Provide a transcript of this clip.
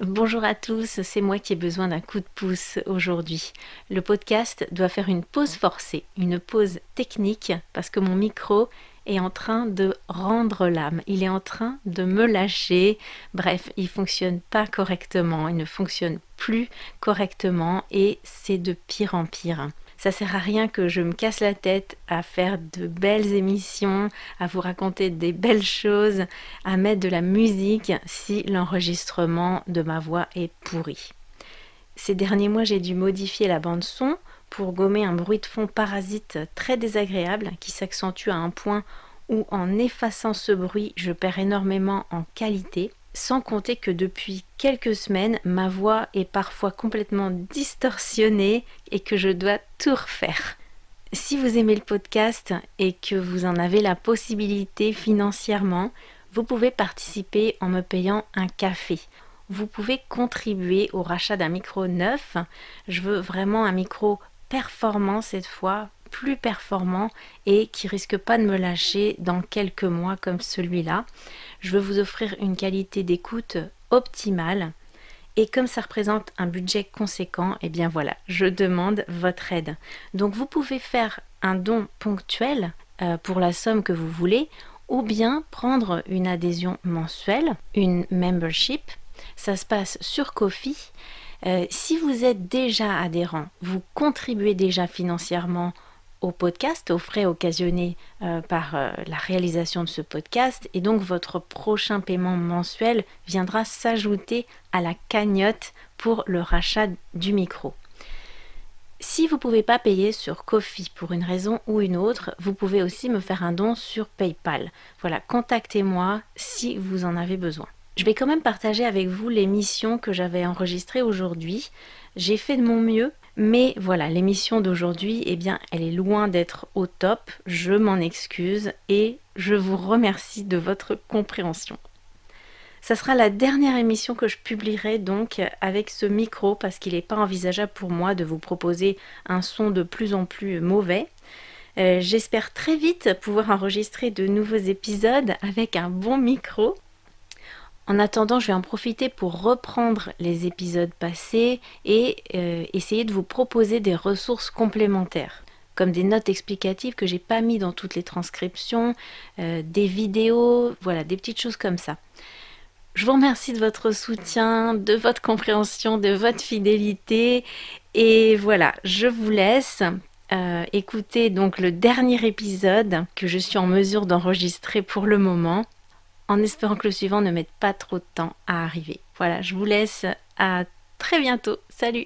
Bonjour à tous, c'est moi qui ai besoin d'un coup de pouce aujourd'hui. Le podcast doit faire une pause forcée, une pause technique, parce que mon micro est en train de rendre l'âme, il est en train de me lâcher. Bref, il fonctionne pas correctement, il ne fonctionne plus correctement et c'est de pire en pire. Ça sert à rien que je me casse la tête à faire de belles émissions, à vous raconter des belles choses, à mettre de la musique si l'enregistrement de ma voix est pourri. Ces derniers mois, j'ai dû modifier la bande son pour gommer un bruit de fond parasite très désagréable qui s'accentue à un point où en effaçant ce bruit, je perds énormément en qualité sans compter que depuis quelques semaines, ma voix est parfois complètement distorsionnée et que je dois tout refaire. Si vous aimez le podcast et que vous en avez la possibilité financièrement, vous pouvez participer en me payant un café. Vous pouvez contribuer au rachat d'un micro neuf. Je veux vraiment un micro performant cette fois, plus performant et qui risque pas de me lâcher dans quelques mois comme celui-là. Je veux vous offrir une qualité d'écoute optimale. Et comme ça représente un budget conséquent, et eh bien voilà, je demande votre aide. Donc vous pouvez faire un don ponctuel euh, pour la somme que vous voulez, ou bien prendre une adhésion mensuelle, une membership. Ça se passe sur Kofi. Euh, si vous êtes déjà adhérent, vous contribuez déjà financièrement au podcast, aux frais occasionnés euh, par euh, la réalisation de ce podcast. Et donc votre prochain paiement mensuel viendra s'ajouter à la cagnotte pour le rachat du micro. Si vous ne pouvez pas payer sur Kofi pour une raison ou une autre, vous pouvez aussi me faire un don sur PayPal. Voilà, contactez-moi si vous en avez besoin. Je vais quand même partager avec vous l'émission que j'avais enregistrée aujourd'hui. J'ai fait de mon mieux mais voilà, l'émission d'aujourd'hui, eh bien, elle est loin d'être au top. Je m'en excuse et je vous remercie de votre compréhension. Ça sera la dernière émission que je publierai donc avec ce micro parce qu'il n'est pas envisageable pour moi de vous proposer un son de plus en plus mauvais. Euh, j'espère très vite pouvoir enregistrer de nouveaux épisodes avec un bon micro en attendant, je vais en profiter pour reprendre les épisodes passés et euh, essayer de vous proposer des ressources complémentaires comme des notes explicatives que j'ai pas mis dans toutes les transcriptions, euh, des vidéos, voilà, des petites choses comme ça. Je vous remercie de votre soutien, de votre compréhension, de votre fidélité. Et voilà, je vous laisse euh, écouter donc le dernier épisode que je suis en mesure d'enregistrer pour le moment en espérant que le suivant ne mette pas trop de temps à arriver. Voilà, je vous laisse à très bientôt. Salut